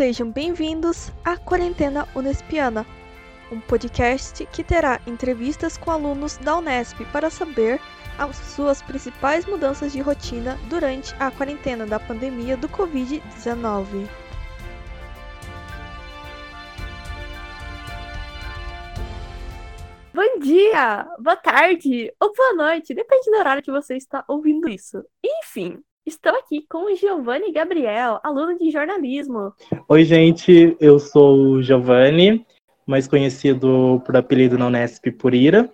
Sejam bem-vindos à Quarentena Unespiana, um podcast que terá entrevistas com alunos da Unesp para saber as suas principais mudanças de rotina durante a quarentena da pandemia do Covid-19. Bom dia, boa tarde ou boa noite, depende do horário que você está ouvindo isso. Enfim, estou aqui com o Giovanni Gabriel, aluno de jornalismo. Oi, gente, eu sou o Giovanni, mais conhecido por apelido na Unesp por Ira.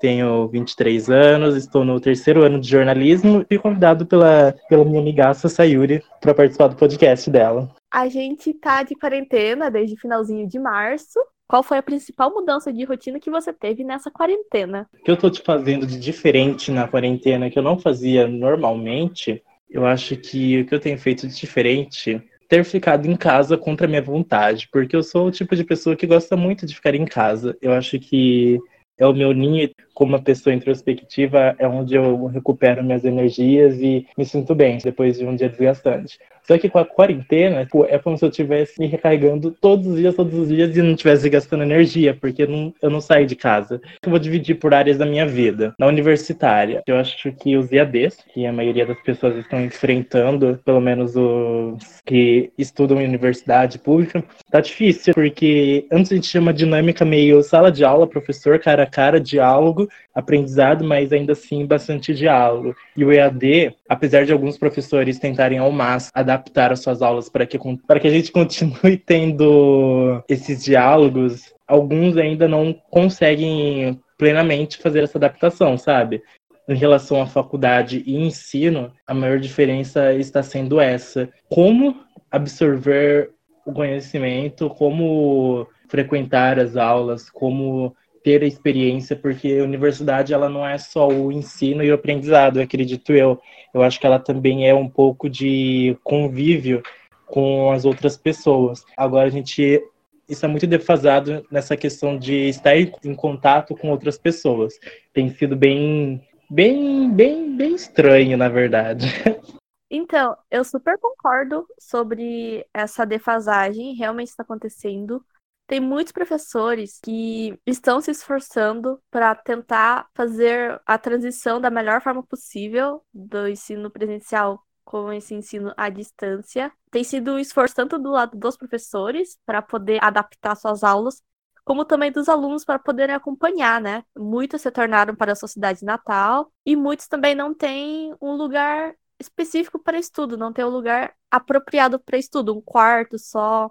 Tenho 23 anos, estou no terceiro ano de jornalismo e convidado pela, pela minha amigaça Sayuri para participar do podcast dela. A gente tá de quarentena desde finalzinho de março qual foi a principal mudança de rotina que você teve nessa quarentena? O que eu tô te fazendo de diferente na quarentena que eu não fazia normalmente, eu acho que o que eu tenho feito de diferente ter ficado em casa contra a minha vontade, porque eu sou o tipo de pessoa que gosta muito de ficar em casa. Eu acho que é o meu ninho como uma pessoa introspectiva, é onde eu recupero minhas energias e me sinto bem depois de um dia desgastante. Só que com a quarentena, tipo, é como se eu estivesse me recarregando todos os dias, todos os dias e não estivesse gastando energia, porque eu não, eu não saio de casa. Eu vou dividir por áreas da minha vida. Na universitária, eu acho que os IADs, que a maioria das pessoas estão enfrentando, pelo menos os que estudam em universidade pública, tá difícil, porque antes a gente tinha uma dinâmica meio sala de aula, professor cara a cara, diálogo, aprendizado, mas ainda assim bastante diálogo. E o EAD, apesar de alguns professores tentarem ao máximo adaptar as suas aulas para que, que a gente continue tendo esses diálogos, alguns ainda não conseguem plenamente fazer essa adaptação, sabe? Em relação à faculdade e ensino, a maior diferença está sendo essa. Como absorver o conhecimento, como frequentar as aulas, como ter a experiência, porque a universidade ela não é só o ensino e o aprendizado, acredito eu. Eu acho que ela também é um pouco de convívio com as outras pessoas. Agora a gente isso é muito defasado nessa questão de estar em contato com outras pessoas. Tem sido bem bem bem bem estranho, na verdade. Então, eu super concordo sobre essa defasagem, realmente está acontecendo. Tem muitos professores que estão se esforçando para tentar fazer a transição da melhor forma possível do ensino presencial com esse ensino à distância. Tem sido um esforço tanto do lado dos professores para poder adaptar suas aulas, como também dos alunos para poderem acompanhar, né? Muitos se tornaram para a sua cidade natal e muitos também não têm um lugar específico para estudo, não tem um lugar apropriado para estudo, um quarto só,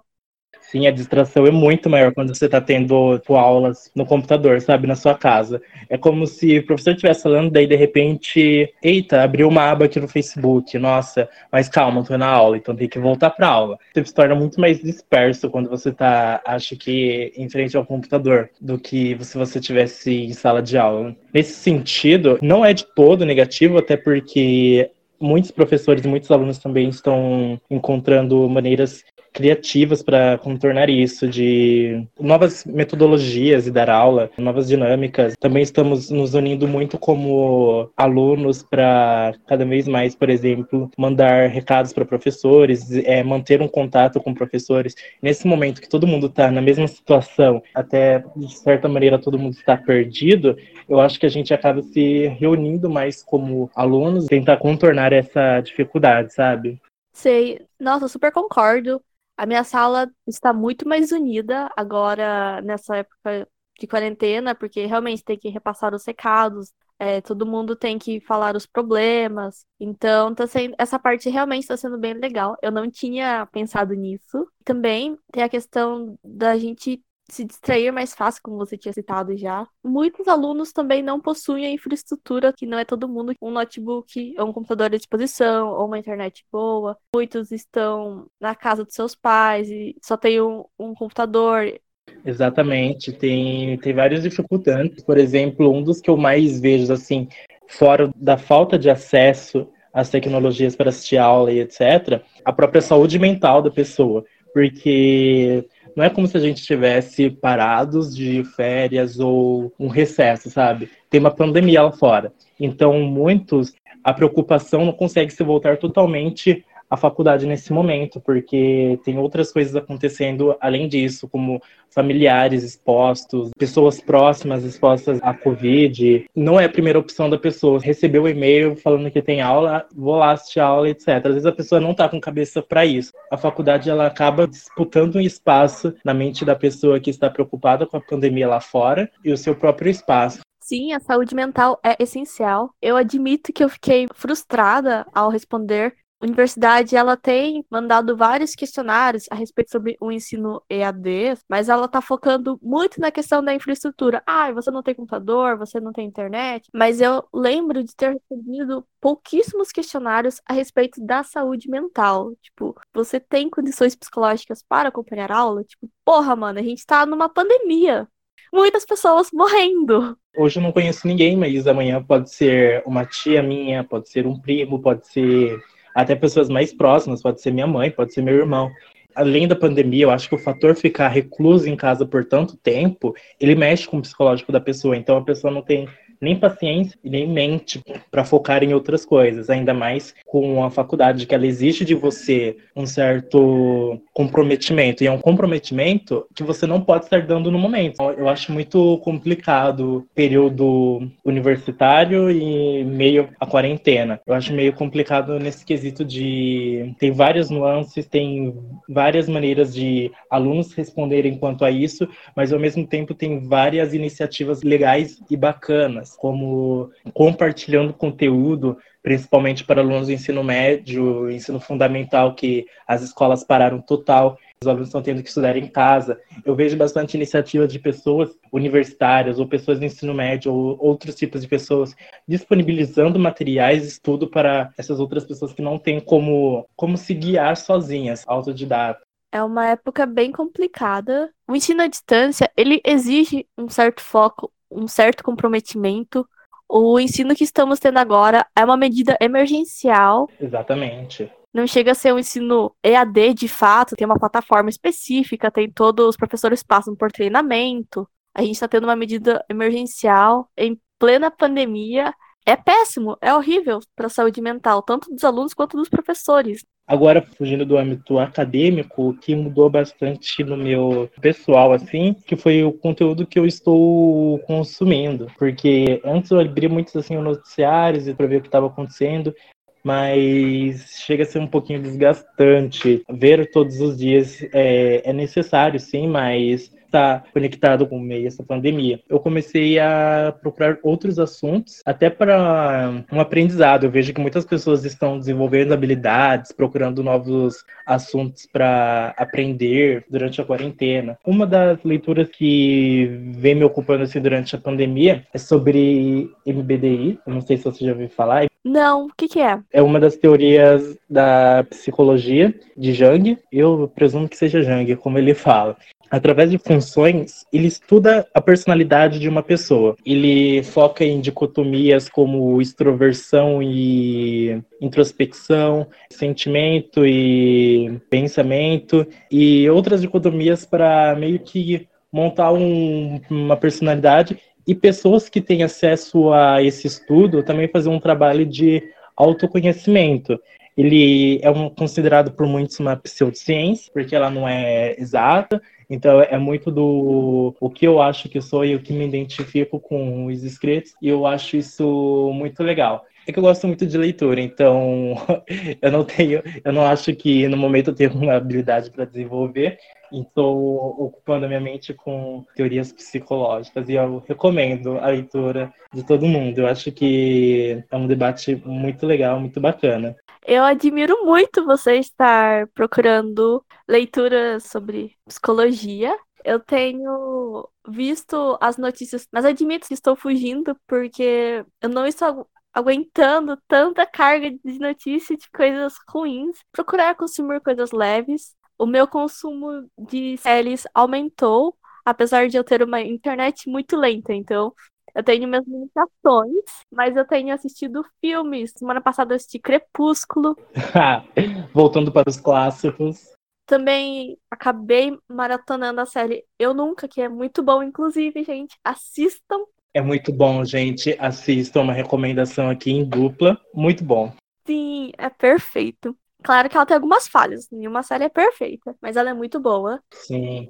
Sim, a distração é muito maior quando você está tendo tipo, aulas no computador, sabe, na sua casa. É como se o professor estivesse falando, daí de repente, eita, abriu uma aba aqui no Facebook, nossa, mas calma, tô na aula, então tem que voltar para aula. Você se torna muito mais disperso quando você tá, acho que, em frente ao computador, do que se você tivesse em sala de aula. Nesse sentido, não é de todo negativo, até porque muitos professores e muitos alunos também estão encontrando maneiras criativas para contornar isso, de novas metodologias e dar aula, novas dinâmicas. Também estamos nos unindo muito como alunos para cada vez mais, por exemplo, mandar recados para professores, é, manter um contato com professores. Nesse momento que todo mundo está na mesma situação, até de certa maneira todo mundo está perdido, eu acho que a gente acaba se reunindo mais como alunos, tentar contornar essa dificuldade, sabe? Sei. Nossa, super concordo. A minha sala está muito mais unida agora nessa época de quarentena, porque realmente tem que repassar os recados, é, todo mundo tem que falar os problemas. Então, tá sendo, essa parte realmente está sendo bem legal. Eu não tinha pensado nisso. Também tem a questão da gente se distrair mais fácil, como você tinha citado já. Muitos alunos também não possuem a infraestrutura, que não é todo mundo um notebook, ou um computador à disposição, ou uma internet boa. Muitos estão na casa dos seus pais e só tem um, um computador. Exatamente, tem, tem várias dificuldades. Por exemplo, um dos que eu mais vejo, assim, fora da falta de acesso às tecnologias para assistir aula e etc., a própria saúde mental da pessoa. Porque não é como se a gente estivesse parados de férias ou um recesso, sabe? Tem uma pandemia lá fora. Então, muitos, a preocupação não consegue se voltar totalmente a faculdade nesse momento, porque tem outras coisas acontecendo além disso, como familiares expostos, pessoas próximas expostas à Covid. Não é a primeira opção da pessoa. Recebeu o um e-mail falando que tem aula, vou lá assistir aula, etc. Às vezes a pessoa não está com cabeça para isso. A faculdade ela acaba disputando um espaço na mente da pessoa que está preocupada com a pandemia lá fora e o seu próprio espaço. Sim, a saúde mental é essencial. Eu admito que eu fiquei frustrada ao responder universidade ela tem mandado vários questionários a respeito sobre o ensino EAD, mas ela está focando muito na questão da infraestrutura. Ah, você não tem computador, você não tem internet. Mas eu lembro de ter respondido pouquíssimos questionários a respeito da saúde mental. Tipo, você tem condições psicológicas para acompanhar aula? Tipo, porra, mano, a gente tá numa pandemia muitas pessoas morrendo. Hoje eu não conheço ninguém, mas amanhã pode ser uma tia minha, pode ser um primo, pode ser até pessoas mais próximas, pode ser minha mãe, pode ser meu irmão. Além da pandemia, eu acho que o fator ficar recluso em casa por tanto tempo, ele mexe com o psicológico da pessoa. Então a pessoa não tem nem paciência e nem mente para focar em outras coisas, ainda mais com a faculdade que ela exige de você um certo comprometimento e é um comprometimento que você não pode estar dando no momento. Eu acho muito complicado período universitário e meio a quarentena. Eu acho meio complicado nesse quesito de tem várias nuances, tem várias maneiras de alunos responderem quanto a isso, mas ao mesmo tempo tem várias iniciativas legais e bacanas como compartilhando conteúdo, principalmente para alunos do ensino médio, ensino fundamental, que as escolas pararam total, os alunos estão tendo que estudar em casa. Eu vejo bastante iniciativa de pessoas universitárias ou pessoas do ensino médio ou outros tipos de pessoas disponibilizando materiais de estudo para essas outras pessoas que não têm como, como se guiar sozinhas, autodidata. É uma época bem complicada. O ensino à distância, ele exige um certo foco um certo comprometimento. O ensino que estamos tendo agora é uma medida emergencial. Exatamente. Não chega a ser um ensino EAD de fato, tem uma plataforma específica, tem todos os professores passam por treinamento. A gente está tendo uma medida emergencial em plena pandemia. É péssimo, é horrível para a saúde mental, tanto dos alunos quanto dos professores. Agora, fugindo do âmbito acadêmico, o que mudou bastante no meu pessoal, assim, que foi o conteúdo que eu estou consumindo. Porque antes eu abria muitos, assim, noticiários para ver o que estava acontecendo, mas chega a ser um pouquinho desgastante. Ver todos os dias é, é necessário, sim, mas está conectado com o meio essa pandemia. Eu comecei a procurar outros assuntos, até para um aprendizado. Eu vejo que muitas pessoas estão desenvolvendo habilidades, procurando novos assuntos para aprender durante a quarentena. Uma das leituras que vem me ocupando assim durante a pandemia é sobre MBDI. Eu não sei se você já ouviu falar. Não, o que, que é? É uma das teorias da psicologia de Jung. Eu presumo que seja Jung, como ele fala através de funções, ele estuda a personalidade de uma pessoa. Ele foca em dicotomias como extroversão e introspecção, sentimento e pensamento, e outras dicotomias para meio que montar um, uma personalidade. E pessoas que têm acesso a esse estudo também fazer um trabalho de autoconhecimento. Ele é um, considerado por muitos uma pseudociência, porque ela não é exata, então é muito do o que eu acho que sou e o que me identifico com os escritos, e eu acho isso muito legal. É que eu gosto muito de leitura, então eu não tenho, eu não acho que no momento eu tenho uma habilidade para desenvolver, estou ocupando a minha mente com teorias psicológicas e eu recomendo a leitura de todo mundo. Eu acho que é um debate muito legal, muito bacana. Eu admiro muito você estar procurando leituras sobre psicologia. Eu tenho visto as notícias, mas admito que estou fugindo porque eu não estou aguentando tanta carga de notícias de coisas ruins. Procurar consumir coisas leves. O meu consumo de séries aumentou, apesar de eu ter uma internet muito lenta. Então, eu tenho minhas limitações, mas eu tenho assistido filmes. Semana passada eu assisti Crepúsculo. Voltando para os clássicos. Também acabei maratonando a série Eu Nunca, que é muito bom, inclusive, gente. Assistam. É muito bom, gente. Assistam uma recomendação aqui em dupla. Muito bom. Sim, é perfeito. Claro que ela tem algumas falhas, nenhuma série é perfeita, mas ela é muito boa. Sim.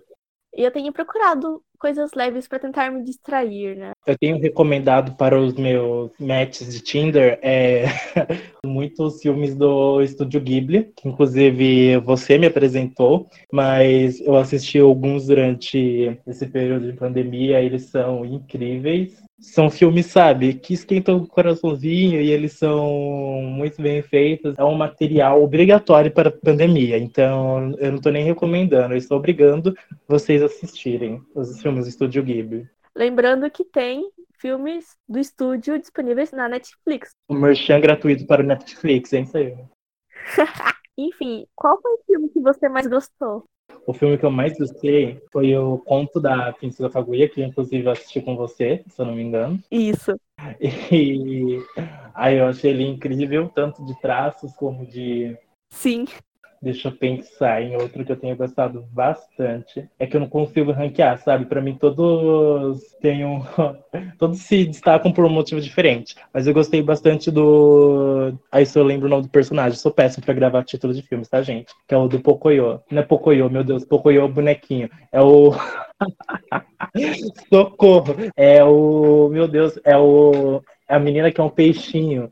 E eu tenho procurado coisas leves para tentar me distrair, né? Eu tenho recomendado para os meus matches de Tinder é, muitos filmes do Estúdio Ghibli, que inclusive você me apresentou, mas eu assisti alguns durante esse período de pandemia, eles são incríveis são filmes, sabe, que esquentam o coraçãozinho e eles são muito bem feitos. É um material obrigatório para a pandemia, então eu não estou nem recomendando, eu estou obrigando vocês a assistirem os filmes do Estúdio Ghibli. Lembrando que tem filmes do estúdio disponíveis na Netflix. O merchan gratuito para o Netflix, é isso aí. Enfim, qual foi o filme que você mais gostou? O filme que eu mais gostei foi o Conto da Princesa Kaguya, que inclusive eu assisti com você, se eu não me engano. Isso. E aí eu achei ele incrível, tanto de traços como de. Sim. Deixa eu pensar em outro que eu tenho gostado bastante. É que eu não consigo ranquear, sabe? Para mim todos têm um... todos se destacam por um motivo diferente. Mas eu gostei bastante do. Aí se eu lembro o nome do personagem. sou péssimo para gravar títulos de filmes, tá, gente? Que é o do Pocoyo. Não é Pocoyo, meu Deus. Pocoyo é bonequinho. É o. Socorro! É o. Meu Deus, é o. É a menina que é um peixinho.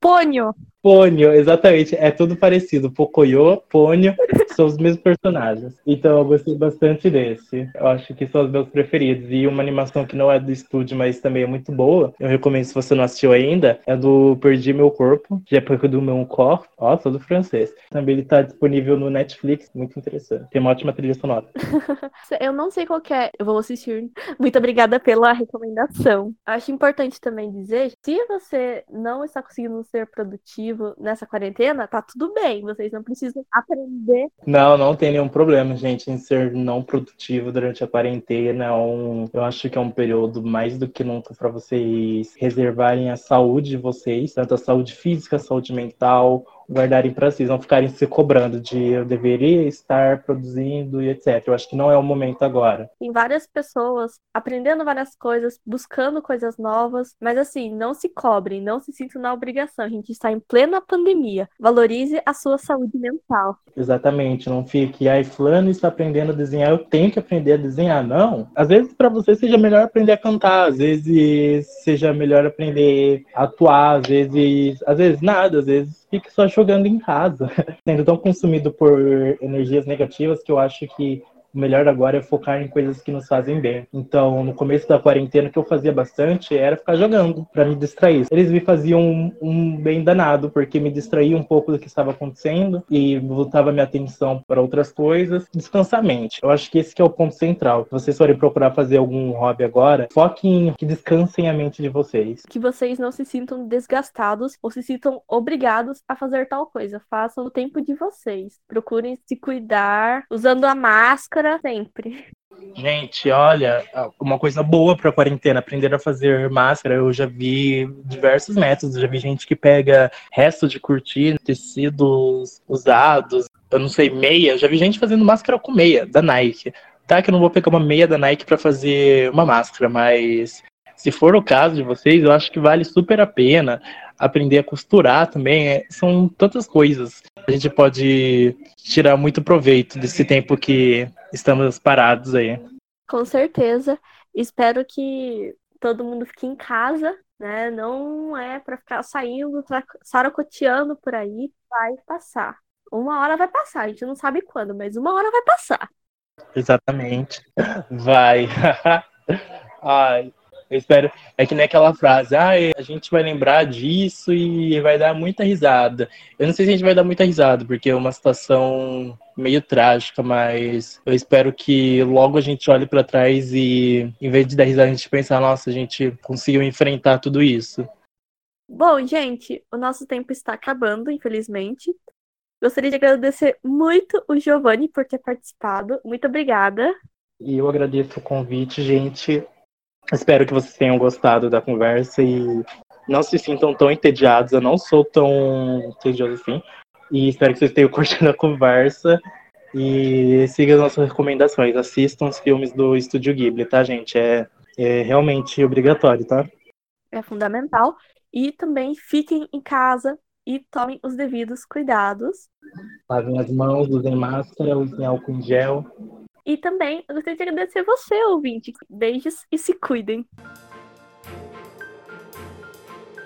Pônio. Pônio, exatamente. É tudo parecido. Pocoyo, Pônio, são os mesmos personagens. Então eu gostei bastante desse. Eu acho que são os meus preferidos. E uma animação que não é do estúdio, mas também é muito boa. Eu recomendo se você não assistiu ainda. É do Perdi Meu Corpo, de época do meu corpo. Ó, todo francês. Também ele tá disponível no Netflix. Muito interessante. Tem uma ótima trilha sonora. eu não sei qual é. Eu vou assistir. Muito obrigada pela recomendação. Acho importante também dizer, se você não está conseguindo ser produtivo, produtivo nessa quarentena, tá tudo bem. Vocês não precisam aprender. Não, não tem nenhum problema, gente, em ser não produtivo durante a quarentena. É um, eu acho que é um período mais do que nunca para vocês reservarem a saúde de vocês, tanto a saúde física, a saúde mental, guardarem para si, não ficarem se cobrando de eu deveria estar produzindo e etc. Eu acho que não é o momento agora. Tem várias pessoas aprendendo várias coisas, buscando coisas novas, mas assim, não se cobrem, não se sintam na obrigação. A gente está em plena pandemia. Valorize a sua saúde mental. Exatamente, não fique, ai, fulano está aprendendo a desenhar, eu tenho que aprender a desenhar. Não. Às vezes para você seja melhor aprender a cantar, às vezes seja melhor aprender a atuar, às vezes, às vezes nada, às vezes fique só jogando em casa, sendo tão consumido por energias negativas que eu acho que o melhor agora é focar em coisas que nos fazem bem. Então, no começo da quarentena, o que eu fazia bastante era ficar jogando para me distrair. Eles me faziam um, um, bem danado, porque me distraía um pouco do que estava acontecendo e voltava minha atenção para outras coisas. Descansar a mente. Eu acho que esse que é o ponto central. Se vocês forem procurar fazer algum hobby agora, foquem que descansem a mente de vocês. Que vocês não se sintam desgastados ou se sintam obrigados a fazer tal coisa. Façam o tempo de vocês. Procurem se cuidar usando a máscara máscara sempre. Gente, olha, uma coisa boa para a quarentena, aprender a fazer máscara. Eu já vi diversos métodos, já vi gente que pega resto de cortina, tecidos usados, eu não sei, meia. Já vi gente fazendo máscara com meia da Nike. Tá, que eu não vou pegar uma meia da Nike para fazer uma máscara, mas se for o caso de vocês, eu acho que vale super a pena aprender a costurar também. É, são tantas coisas. A gente pode tirar muito proveito desse tempo que estamos parados aí. Com certeza. Espero que todo mundo fique em casa, né? Não é para ficar saindo, saracoteando por aí. Vai passar. Uma hora vai passar. A gente não sabe quando, mas uma hora vai passar. Exatamente. Vai. Ai, eu espero. É que nem aquela frase, ah, a gente vai lembrar disso e vai dar muita risada. Eu não sei se a gente vai dar muita risada, porque é uma situação meio trágica, mas eu espero que logo a gente olhe para trás e, em vez de dar risada, a gente pensar, nossa, a gente conseguiu enfrentar tudo isso. Bom, gente, o nosso tempo está acabando, infelizmente. Gostaria de agradecer muito o Giovanni por ter participado. Muito obrigada. E eu agradeço o convite, gente. Espero que vocês tenham gostado da conversa e não se sintam tão entediados. Eu não sou tão entedioso assim. E espero que vocês tenham curtido a conversa. E sigam as nossas recomendações. Assistam os filmes do Estúdio Ghibli, tá, gente? É, é realmente obrigatório, tá? É fundamental. E também fiquem em casa, e tomem os devidos cuidados. Lavem as mãos, usem máscara, usem álcool em gel. E também eu gostaria de agradecer você, ouvinte. Beijos e se cuidem.